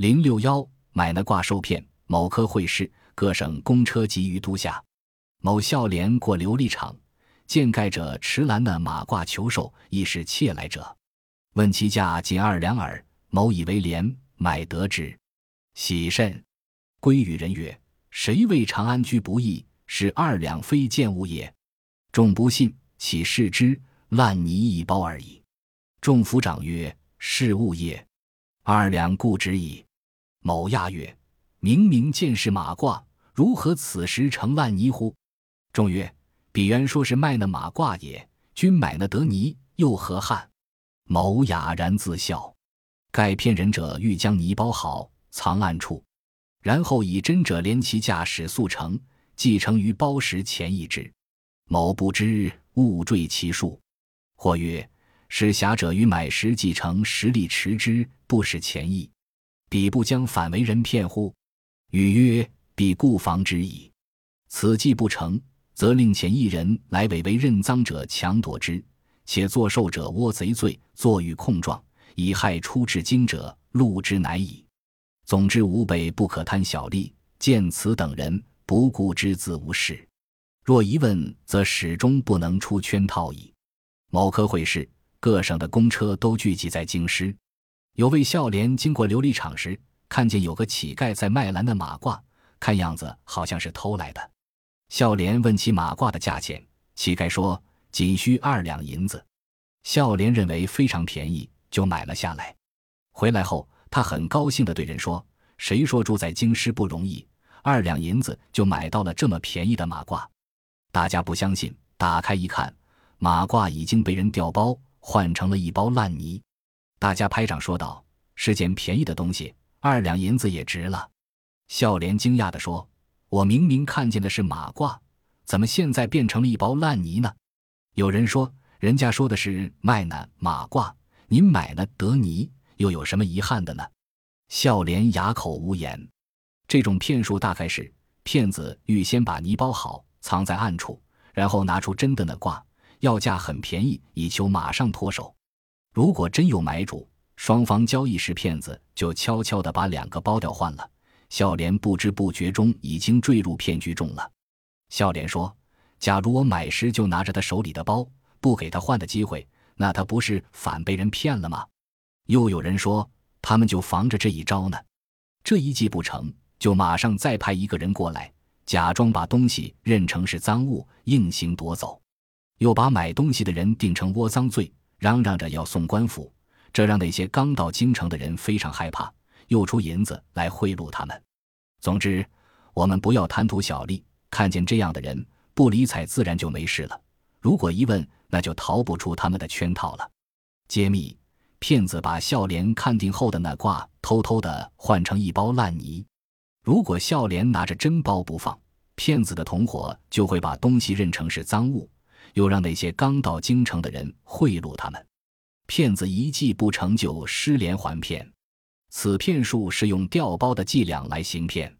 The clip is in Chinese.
零六幺买那卦受骗，某科会试，各省公车集于都下。某孝廉过琉璃厂，见盖者持篮的马褂求售，亦是窃来者。问其价仅二两耳，某以为廉，买得之，喜甚。归与人曰：“谁为长安居不易？是二两非贱物也。”众不信，岂视之，烂泥一包而已。众府长曰：“是物也，二两固执矣。”某讶曰：“明明见是马褂，如何此时成烂泥乎？”众曰：“彼原说是卖那马褂也，君买那得泥，又何憾？”某哑然自笑。盖骗人者欲将泥包好，藏暗处。然后以真者连其价使速成，继承于包时前一之。某不知，误坠其数。或曰：使侠者于买时继承实力持之，不使前意，彼不将反为人骗乎？语曰：彼故防之矣。此计不成，则令遣一人来伪为认赃者强夺之，且作受者窝贼罪，作与控状，以害出至京者，戮之乃矣。总之，吾辈不可贪小利，见此等人，不顾之自无事。若一问，则始终不能出圈套矣。某科会试，各省的公车都聚集在京师。有位孝廉经过琉璃厂时，看见有个乞丐在卖蓝的马褂，看样子好像是偷来的。孝廉问起马褂的价钱，乞丐说仅需二两银子。孝廉认为非常便宜，就买了下来。回来后。他很高兴地对人说：“谁说住在京师不容易？二两银子就买到了这么便宜的马褂。”大家不相信，打开一看，马褂已经被人调包，换成了一包烂泥。大家拍掌说道：“是件便宜的东西，二两银子也值了。”孝廉惊讶地说：“我明明看见的是马褂，怎么现在变成了一包烂泥呢？”有人说：“人家说的是卖呢马褂，您买了得泥。”又有什么遗憾的呢？孝廉哑口无言。这种骗术大概是骗子预先把泥包好，藏在暗处，然后拿出真的那卦，要价很便宜，以求马上脱手。如果真有买主，双方交易时，骗子就悄悄地把两个包调换了。笑脸不知不觉中已经坠入骗局中了。笑脸说：“假如我买时就拿着他手里的包，不给他换的机会，那他不是反被人骗了吗？”又有人说，他们就防着这一招呢。这一计不成就马上再派一个人过来，假装把东西认成是赃物，硬行夺走。又把买东西的人定成窝赃罪，嚷嚷着要送官府。这让那些刚到京城的人非常害怕，又出银子来贿赂他们。总之，我们不要贪图小利，看见这样的人不理睬，自然就没事了。如果一问，那就逃不出他们的圈套了。揭秘。骗子把孝廉看定后的那卦偷偷的换成一包烂泥。如果孝廉拿着真包不放，骗子的同伙就会把东西认成是赃物，又让那些刚到京城的人贿赂他们。骗子一计不成就失连环骗。此骗术是用调包的伎俩来行骗。